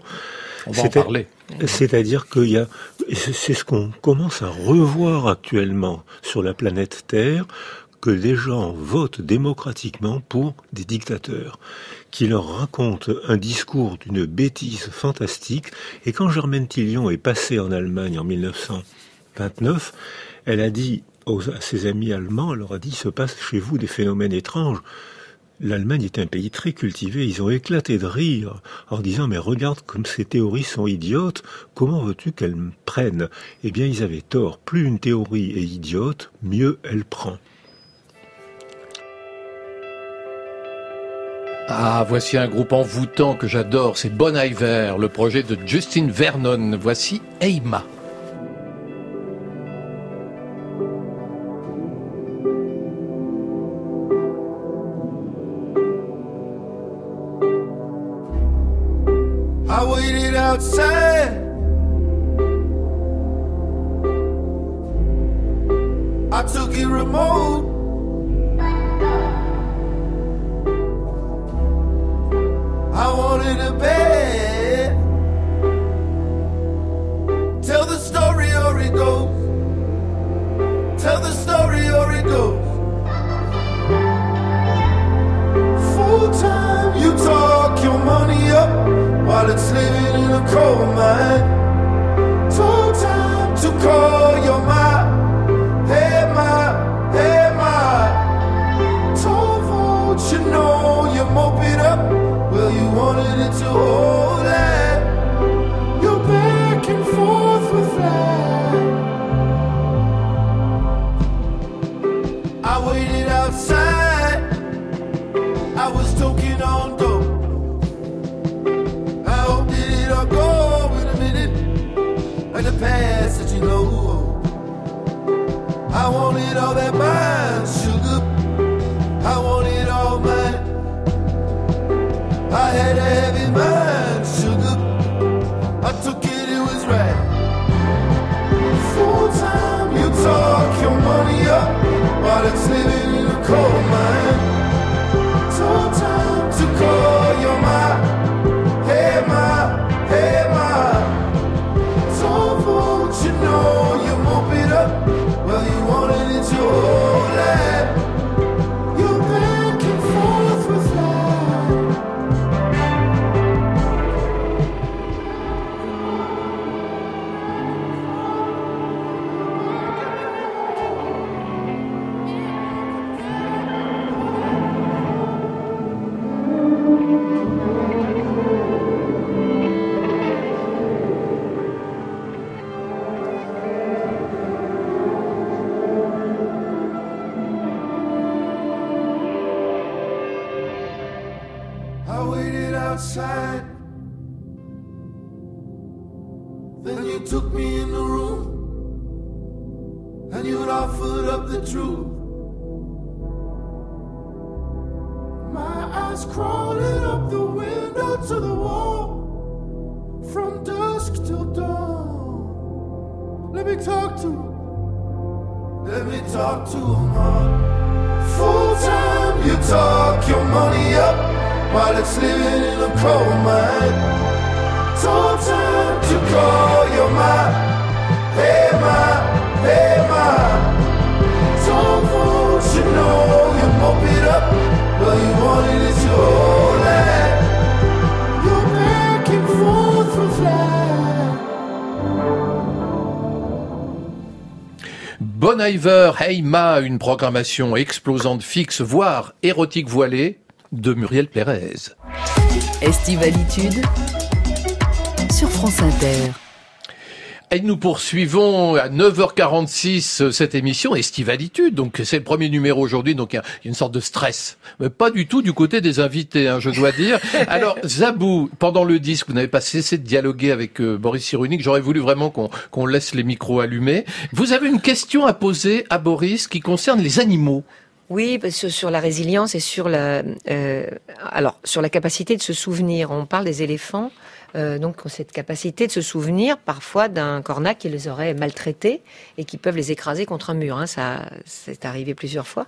On va en parler. C'est-à-dire qu'il y a, c'est ce qu'on commence à revoir actuellement sur la planète Terre, que les gens votent démocratiquement pour des dictateurs qui leur racontent un discours d'une bêtise fantastique. Et quand Germaine Tillion est passée en Allemagne en 1929, elle a dit à ses amis allemands, elle leur a dit, se passe chez vous des phénomènes étranges. L'Allemagne est un pays très cultivé, ils ont éclaté de rire en disant mais regarde comme ces théories sont idiotes, comment veux-tu qu'elles prennent? Eh bien ils avaient tort, plus une théorie est idiote, mieux elle prend. Ah, voici un groupe envoûtant que j'adore, c'est Bon Iver, le projet de Justin Vernon. Voici Eima. Ma, une programmation explosante fixe, voire érotique voilée, de Muriel Pérez. Estivalitude sur France Inter. Et nous poursuivons à 9h46 cette émission Estivalitude. Donc c'est le premier numéro aujourd'hui, donc il y a une sorte de stress. Mais pas du tout du côté des invités, hein, je dois dire. <laughs> Alors Zabou, pendant le disque, vous n'avez pas cessé de dialoguer avec euh, Boris Cyrulnik. J'aurais voulu vraiment qu'on qu'on laisse les micros allumés. Vous avez une question à poser à Boris qui concerne les animaux. Oui, parce que sur la résilience et sur la, euh, alors sur la capacité de se souvenir. On parle des éléphants. Euh, donc ont cette capacité de se souvenir parfois d'un cornac qui les aurait maltraités et qui peuvent les écraser contre un mur. Hein. Ça, c'est arrivé plusieurs fois.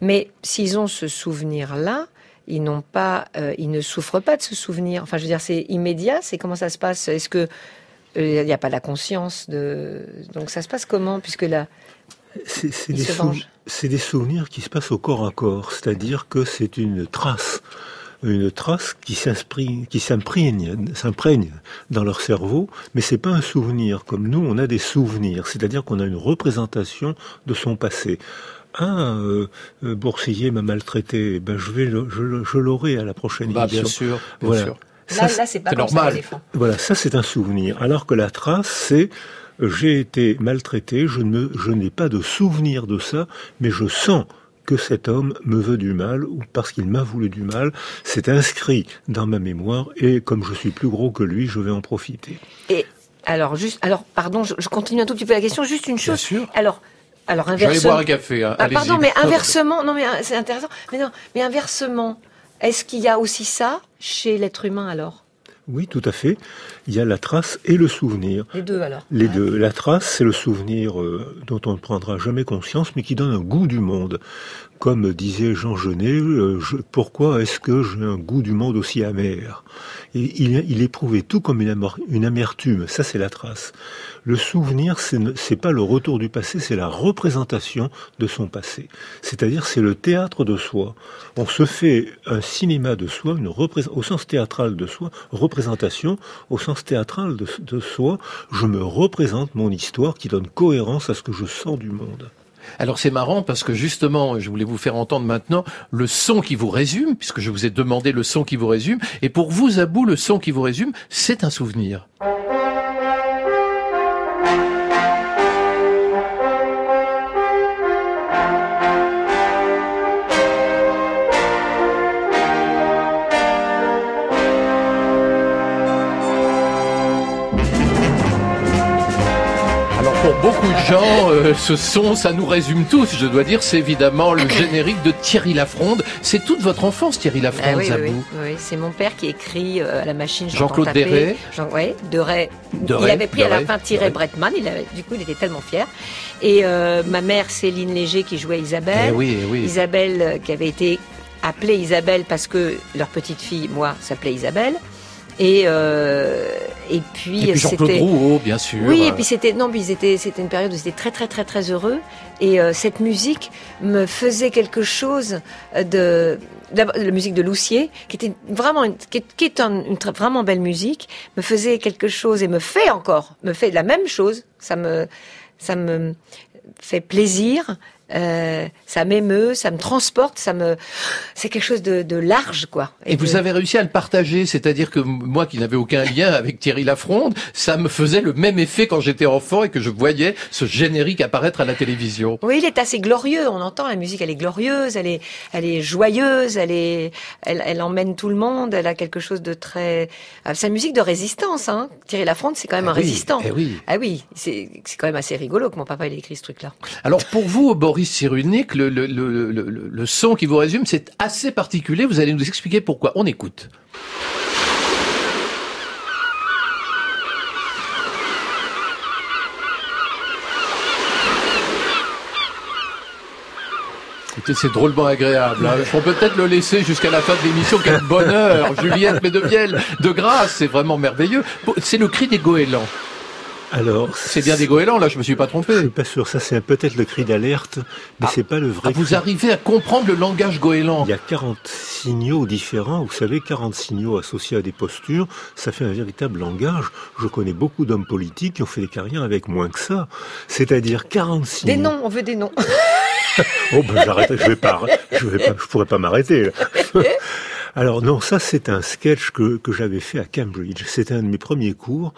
Mais s'ils ont ce souvenir-là, ils n'ont pas, euh, ils ne souffrent pas de ce souvenir. Enfin, je veux dire, c'est immédiat. C'est comment ça se passe? Est-ce que il euh, n'y a pas la conscience de donc ça se passe comment puisque là c'est des, des, souvenirs qui se passent au corps à corps, c'est-à-dire que c'est une trace une trace qui s'imprègne, s'imprègne dans leur cerveau, mais c'est pas un souvenir comme nous. On a des souvenirs, c'est-à-dire qu'on a une représentation de son passé. Ah, euh, euh Boursier m'a maltraité. Ben je vais, je, l'aurai à la prochaine bah, Bien sûr, bien voilà. sûr. Là, là c'est pas normal. voilà, ça c'est un souvenir. Alors que la trace, c'est j'ai été maltraité, je ne, je n'ai pas de souvenir de ça, mais je sens que cet homme me veut du mal ou parce qu'il m'a voulu du mal. C'est inscrit dans ma mémoire et comme je suis plus gros que lui, je vais en profiter. Et alors juste, alors pardon, je, continue un tout petit peu la question. Juste une chose. Bien sûr. Alors. Alors inversement. boire un café. Hein. Ah, pardon, mais inversement, non mais euh, c'est intéressant. Mais non, mais inversement, est-ce qu'il y a aussi ça chez l'être humain alors? Oui, tout à fait. Il y a la trace et le souvenir. Les deux alors. Les deux. La trace, c'est le souvenir euh, dont on ne prendra jamais conscience, mais qui donne un goût du monde. Comme disait Jean Genet, euh, pourquoi est-ce que j'ai un goût du monde aussi amer? Il, éprouvait tout comme une, amertume. Ça, c'est la trace. Le souvenir, c'est pas le retour du passé, c'est la représentation de son passé. C'est-à-dire, c'est le théâtre de soi. On se fait un cinéma de soi, au sens théâtral de soi, représentation, au sens théâtral de, de soi, je me représente mon histoire qui donne cohérence à ce que je sens du monde. Alors c'est marrant parce que justement, je voulais vous faire entendre maintenant le son qui vous résume, puisque je vous ai demandé le son qui vous résume, et pour vous, Abou, le son qui vous résume, c'est un souvenir. Beaucoup de gens, euh, ce son, ça nous résume tous, je dois dire, c'est évidemment le <coughs> générique de Thierry Lafronde. C'est toute votre enfance, Thierry Lafronde, ah oui, oui, oui, c'est mon père qui écrit euh, à la machine. Jean-Claude Deray. Jean, ouais, Deray. Il avait pris à la fin Thierry Bretman, il avait, du coup, il était tellement fier. Et euh, ma mère, Céline Léger, qui jouait Isabelle. Eh oui, eh oui. Isabelle, qui avait été appelée Isabelle parce que leur petite fille, moi, s'appelait Isabelle. Et euh, et puis, Jean-Claude Rouault, bien sûr. Oui, et puis c'était non, puis c'était c'était une période où c'était très très très très heureux. Et euh, cette musique me faisait quelque chose de la musique de Loussier, qui était vraiment une, qui, est une, une vraiment belle musique, me faisait quelque chose et me fait encore, me fait la même chose. Ça me ça me fait plaisir euh, ça m'émeut, ça me transporte, ça me, c'est quelque chose de, de, large, quoi. Et, vous avez réussi à le partager, c'est-à-dire que moi qui n'avais aucun lien avec Thierry Lafronde, ça me faisait le même effet quand j'étais enfant et que je voyais ce générique apparaître à la télévision. Oui, il est assez glorieux. On entend la musique, elle est glorieuse, elle est, elle est joyeuse, elle est, elle, elle emmène tout le monde. Elle a quelque chose de très, c'est une musique de résistance. Hein. Thierry Lafronde, c'est quand même ah un résistant. Eh oui. Ah oui, c'est quand même assez rigolo que mon papa ait écrit ce truc-là. Alors pour vous, Boris Cyrulnik, le, le, le, le, son qui vous résume, c'est assez particulier. Vous allez nous expliquer pourquoi. On écoute. c'est drôlement agréable. Hein. Faut peut-être le laisser jusqu'à la fin de l'émission. Quel bonheur Juliette Medevielle, de grâce, c'est vraiment merveilleux. C'est le cri des goélands. Alors, c'est bien des goélands, là, je me suis pas trompé. Je suis pas sûr. Ça, c'est peut-être le cri d'alerte, mais ah. c'est pas le vrai. Ah, vous arrivez à comprendre le langage goéland. Il y a 40 signaux différents. Vous savez, 40 signaux associés à des postures. Ça fait un véritable langage. Je connais beaucoup d'hommes politiques qui ont fait des carrières avec moins que ça. C'est-à-dire 40 signaux. Des noms, on veut des noms. <laughs> oh, ben, j'arrête, je vais pas, je vais pas, je pourrais pas m'arrêter. <laughs> Alors non, ça c'est un sketch que, que j'avais fait à Cambridge. C'était un de mes premiers cours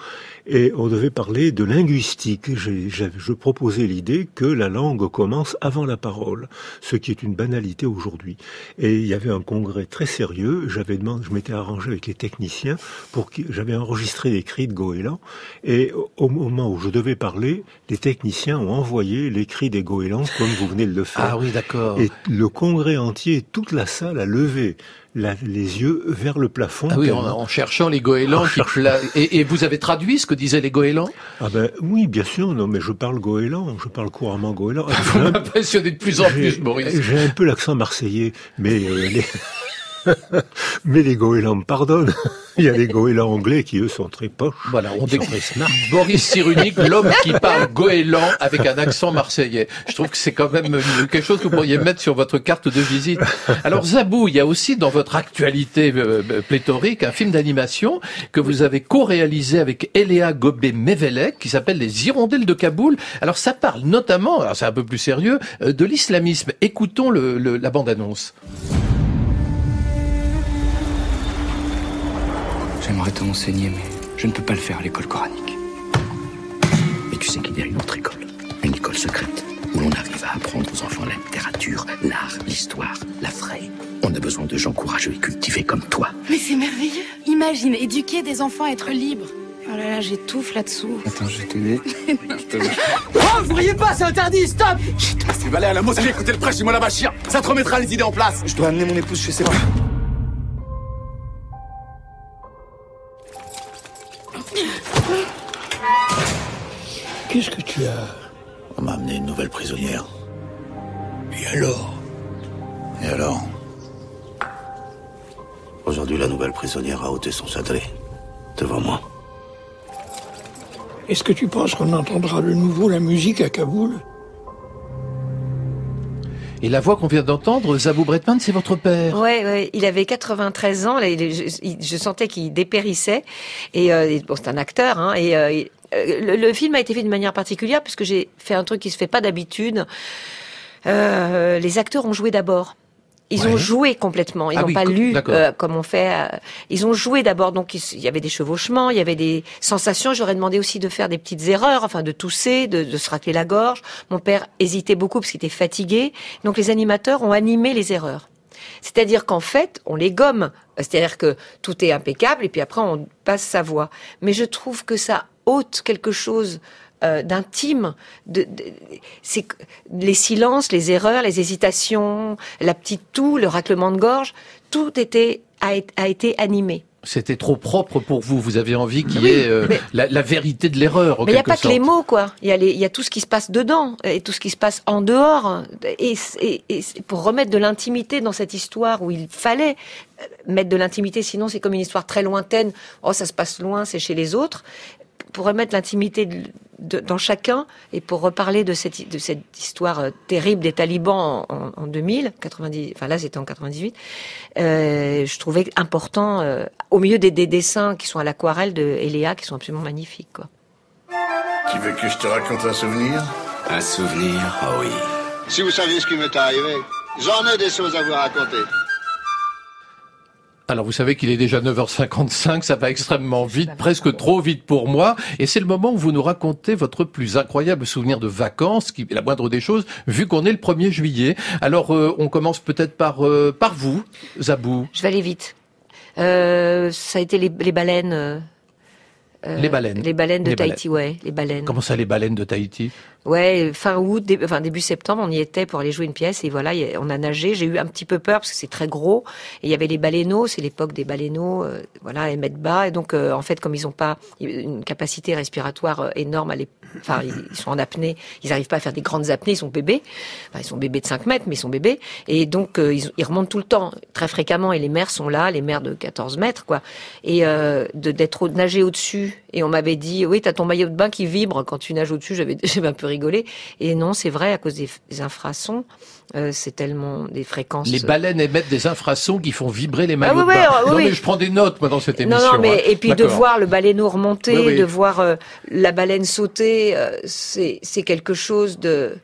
et on devait parler de linguistique. Je proposais l'idée que la langue commence avant la parole, ce qui est une banalité aujourd'hui. Et il y avait un congrès très sérieux. J'avais demandé, je m'étais arrangé avec les techniciens pour que j'avais enregistré des cris de goélands. Et au moment où je devais parler, les techniciens ont envoyé les cris des goélands comme vous venez de le faire. Ah oui, d'accord. Et le congrès entier, toute la salle a levé la, les yeux vers le plafond. Ah oui, en, en cherchant les goélands. Qui <laughs> pla... et, et, vous avez traduit ce que disaient les goélands? Ah ben oui, bien sûr. Non, mais je parle goéland. Je parle couramment goéland. <laughs> Vous m'impressionnez de plus en plus, Maurice. J'ai un peu l'accent marseillais, mais euh, les... <laughs> <laughs> mais les goélands me pardonnent. <laughs> Il y a des goélands anglais qui, eux, sont très poches. Voilà, on découvre <laughs> Boris Cyrulnik, l'homme qui parle goéland avec un accent marseillais. Je trouve que c'est quand même quelque chose que vous pourriez mettre sur votre carte de visite. Alors, Zabou, il y a aussi dans votre actualité euh, pléthorique un film d'animation que vous avez co-réalisé avec Eléa Gobé-Mevelek qui s'appelle Les Hirondelles de Kaboul. Alors, ça parle notamment, alors c'est un peu plus sérieux, euh, de l'islamisme. Écoutons le, le, la bande-annonce. J'aimerais te enseigner, mais je ne peux pas le faire à l'école coranique. Mais tu sais qu'il y a une autre école, une école secrète, où l'on arrive à apprendre aux enfants la littérature, l'art, l'histoire, la vraie. On a besoin de gens courageux et cultivés comme toi. Mais c'est merveilleux. Imagine éduquer des enfants à être libres. Oh là là, j'étouffe là-dessous. Attends, je vais t'aider. <laughs> oh, vous riez pas, c'est interdit, stop Tu vas aller à la mosquée écouter le prêche du Bachir. Ça te remettra les idées en place. Je dois amener mon épouse chez ses as On m'a amené une nouvelle prisonnière. Et alors? Et alors? Aujourd'hui, la nouvelle prisonnière a ôté son sadré. Devant moi. Est-ce que tu penses qu'on entendra de nouveau la musique à Kaboul? Et la voix qu'on vient d'entendre, Zabou Bretman, c'est votre père. Ouais, ouais, il avait 93 ans. Là, il, je, je, sentais qu'il dépérissait. Et euh, bon, c'est un acteur. Hein, et euh, le, le, film a été fait d'une manière particulière puisque j'ai fait un truc qui se fait pas d'habitude. Euh, les acteurs ont joué d'abord. Ils ouais. ont joué complètement. Ils n'ont ah oui, pas lu euh, comme on fait. Euh, ils ont joué d'abord. Donc il y avait des chevauchements, il y avait des sensations. J'aurais demandé aussi de faire des petites erreurs, enfin de tousser, de, de se racler la gorge. Mon père hésitait beaucoup parce qu'il était fatigué. Donc les animateurs ont animé les erreurs. C'est-à-dire qu'en fait, on les gomme. C'est-à-dire que tout est impeccable et puis après on passe sa voix. Mais je trouve que ça ôte quelque chose euh, d'intime, de, de, c'est les silences, les erreurs, les hésitations, la petite toux, le raclement de gorge, tout était a, a été animé. C'était trop propre pour vous. Vous avez envie qu'il y ait euh, mais, la, la, vérité de l'erreur. Mais il n'y a pas sorte. que les mots, quoi. Il y, a les, y a tout ce qui se passe dedans et tout ce qui se passe en dehors. Et, et, et pour remettre de l'intimité dans cette histoire où il fallait euh, mettre de l'intimité, sinon c'est comme une histoire très lointaine. Oh, ça se passe loin, c'est chez les autres pour remettre l'intimité dans chacun et pour reparler de cette, de cette histoire euh, terrible des talibans en, en 2000, 90, enfin là c'était en 98, euh, je trouvais important, euh, au milieu des, des, dessins qui sont à l'aquarelle de Eléa, qui sont absolument magnifiques. Quoi. Tu veux que je te raconte un souvenir? Un souvenir, oh oui. Si vous saviez ce qui m'est arrivé, j'en ai des choses à vous raconter. Alors vous savez qu'il est déjà 9h55, ça va extrêmement vite, presque trop vite pour moi, et c'est le moment où vous nous racontez votre plus incroyable souvenir de vacances, qui est la moindre des choses, vu qu'on est le 1er juillet. Alors euh, on commence peut-être par euh, par vous, Zabou. Je vais aller vite. Euh, ça a été les, les baleines. Les baleines. Les baleines de les Tahiti, baleines. ouais, les baleines. Comment ça, les baleines de Tahiti? Ouais, fin août, début, enfin début septembre, on y était pour aller jouer une pièce et voilà, on a nagé. J'ai eu un petit peu peur parce que c'est très gros. Et il y avait les baleineaux, c'est l'époque des baleineaux, euh, voilà, mettent bas. Et donc, euh, en fait, comme ils n'ont pas une capacité respiratoire euh, énorme, enfin, ils sont en apnée, ils n'arrivent pas à faire des grandes apnées. Ils sont bébés, enfin, ils sont bébés de 5 mètres, mais ils sont bébés. Et donc, euh, ils, remontent tout le temps, très fréquemment. Et les mères sont là, les mères de 14 mètres, quoi. Et euh, d'être nager au-dessus. Et on m'avait dit, oui, t'as ton maillot de bain qui vibre quand tu nages au-dessus. J'avais, <laughs> j'avais un peu rigolé. Et non, c'est vrai, à cause des, des infrasons, euh, c'est tellement des fréquences. Les baleines émettent des infrasons qui font vibrer les maillots ah, oui, de bain. Oui, non, oui. mais je prends des notes, moi, dans cette émission. Non, non, mais, hein. et puis de voir le baleineau remonter, de voir euh, la baleine sauter, euh, c'est, c'est quelque chose de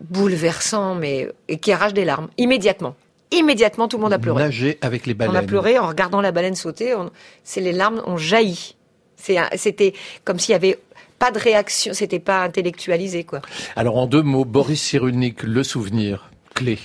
bouleversant, mais, et qui arrache des larmes, immédiatement. Immédiatement, tout le monde a pleuré. Nager avec les baleines. On a pleuré en regardant la baleine sauter, on, c'est les larmes ont jailli. C'était comme s'il y avait pas de réaction, c'était pas intellectualisé quoi. Alors en deux mots, Boris Cyrulnik, le souvenir clé.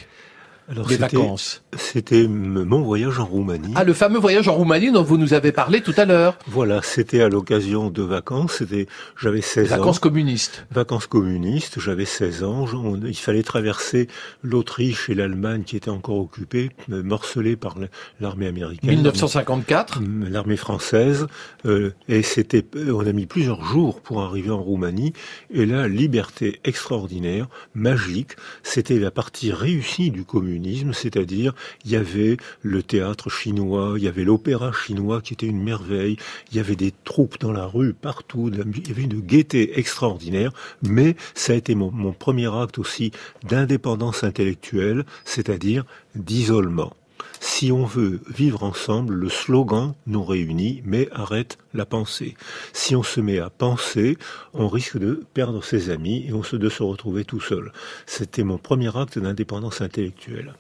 Alors, des vacances C'était mon voyage en Roumanie. Ah, le fameux voyage en Roumanie dont vous nous avez parlé tout à l'heure. Voilà, c'était à l'occasion de vacances. C'était, j'avais 16 ans. Vacances communistes. Vacances communistes. J'avais 16 ans. On- il fallait traverser l'Autriche et l'Allemagne qui étaient encore occupées, euh, morcelées par l'armée américaine. 1954. l'armée- L'armée française. euh, et c'était, euh, on a mis plusieurs jours pour arriver en Roumanie. Et là, liberté extraordinaire, magique. C'était la partie réussie du communisme, c'est-à-dire il y avait le théâtre chinois, il y avait l'opéra chinois qui était une merveille, il y avait des troupes dans la rue partout, il y avait une gaieté extraordinaire, mais ça a été mon, mon premier acte aussi d'indépendance intellectuelle, c'est-à-dire d'isolement. Si on veut vivre ensemble, le slogan nous réunit, mais arrête la pensée. Si on se met à penser, on risque de perdre ses amis et on se, de se retrouver tout seul. C'était mon premier acte d'indépendance intellectuelle.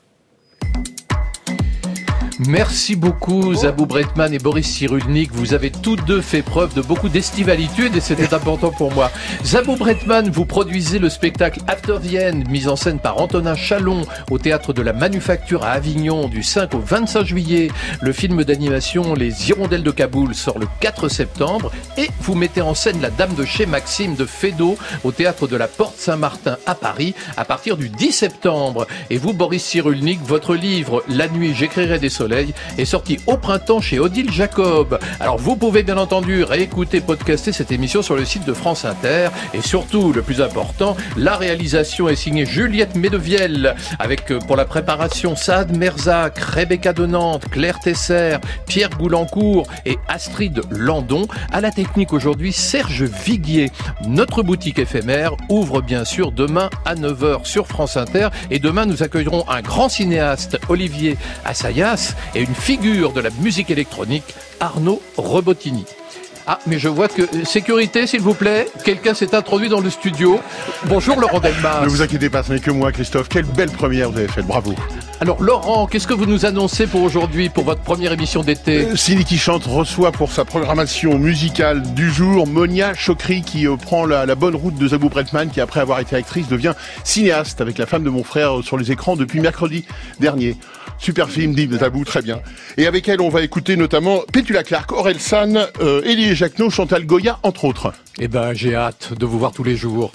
back. Merci beaucoup Zabou Bretman et Boris Cyrulnik. Vous avez tous deux fait preuve de beaucoup d'estivalitude et c'était important pour moi. Zabou Bretman, vous produisez le spectacle After End, mis en scène par Antonin Chalon au théâtre de la Manufacture à Avignon du 5 au 25 juillet. Le film d'animation Les Hirondelles de Kaboul sort le 4 septembre et vous mettez en scène La Dame de chez Maxime de Fédot au théâtre de la Porte Saint-Martin à Paris à partir du 10 septembre. Et vous, Boris Cyrulnik, votre livre La nuit, j'écrirai des soleils est sorti au printemps chez Odile Jacob. Alors vous pouvez bien entendu réécouter, podcaster cette émission sur le site de France Inter. Et surtout, le plus important, la réalisation est signée Juliette Medevielle avec euh, pour la préparation Saad Merzac, Rebecca de Nantes, Claire Tesser, Pierre Goulancourt et Astrid Landon. À la technique aujourd'hui, Serge Viguier. Notre boutique éphémère ouvre bien sûr demain à 9h sur France Inter. Et demain, nous accueillerons un grand cinéaste, Olivier Assayas, et une figure de la musique électronique, Arnaud Robotini. Ah, mais je vois que... euh, Sécurité, s'il vous plaît. Quelqu'un s'est introduit dans le studio. Bonjour Laurent Delmas. Ne vous inquiétez pas, ce n'est que moi, Christophe. Quelle belle première vous avez faite, bravo. Alors Laurent, qu'est-ce que vous nous annoncez pour aujourd'hui, pour votre première émission d'été? Euh, Cindy qui chante reçoit pour sa programmation musicale du jour Monia Chokri qui euh, prend la, la bonne route de Zabou Bretman qui après avoir été actrice devient cinéaste avec la femme de mon frère euh, sur les écrans depuis mercredi dernier. Super film dit Zabou, très bien. Et avec elle, on va écouter notamment Pétula Clark, Aurel San, euh, Elie Jacquenot, Chantal Goya, entre autres. Eh ben, j'ai hâte de vous voir tous les jours.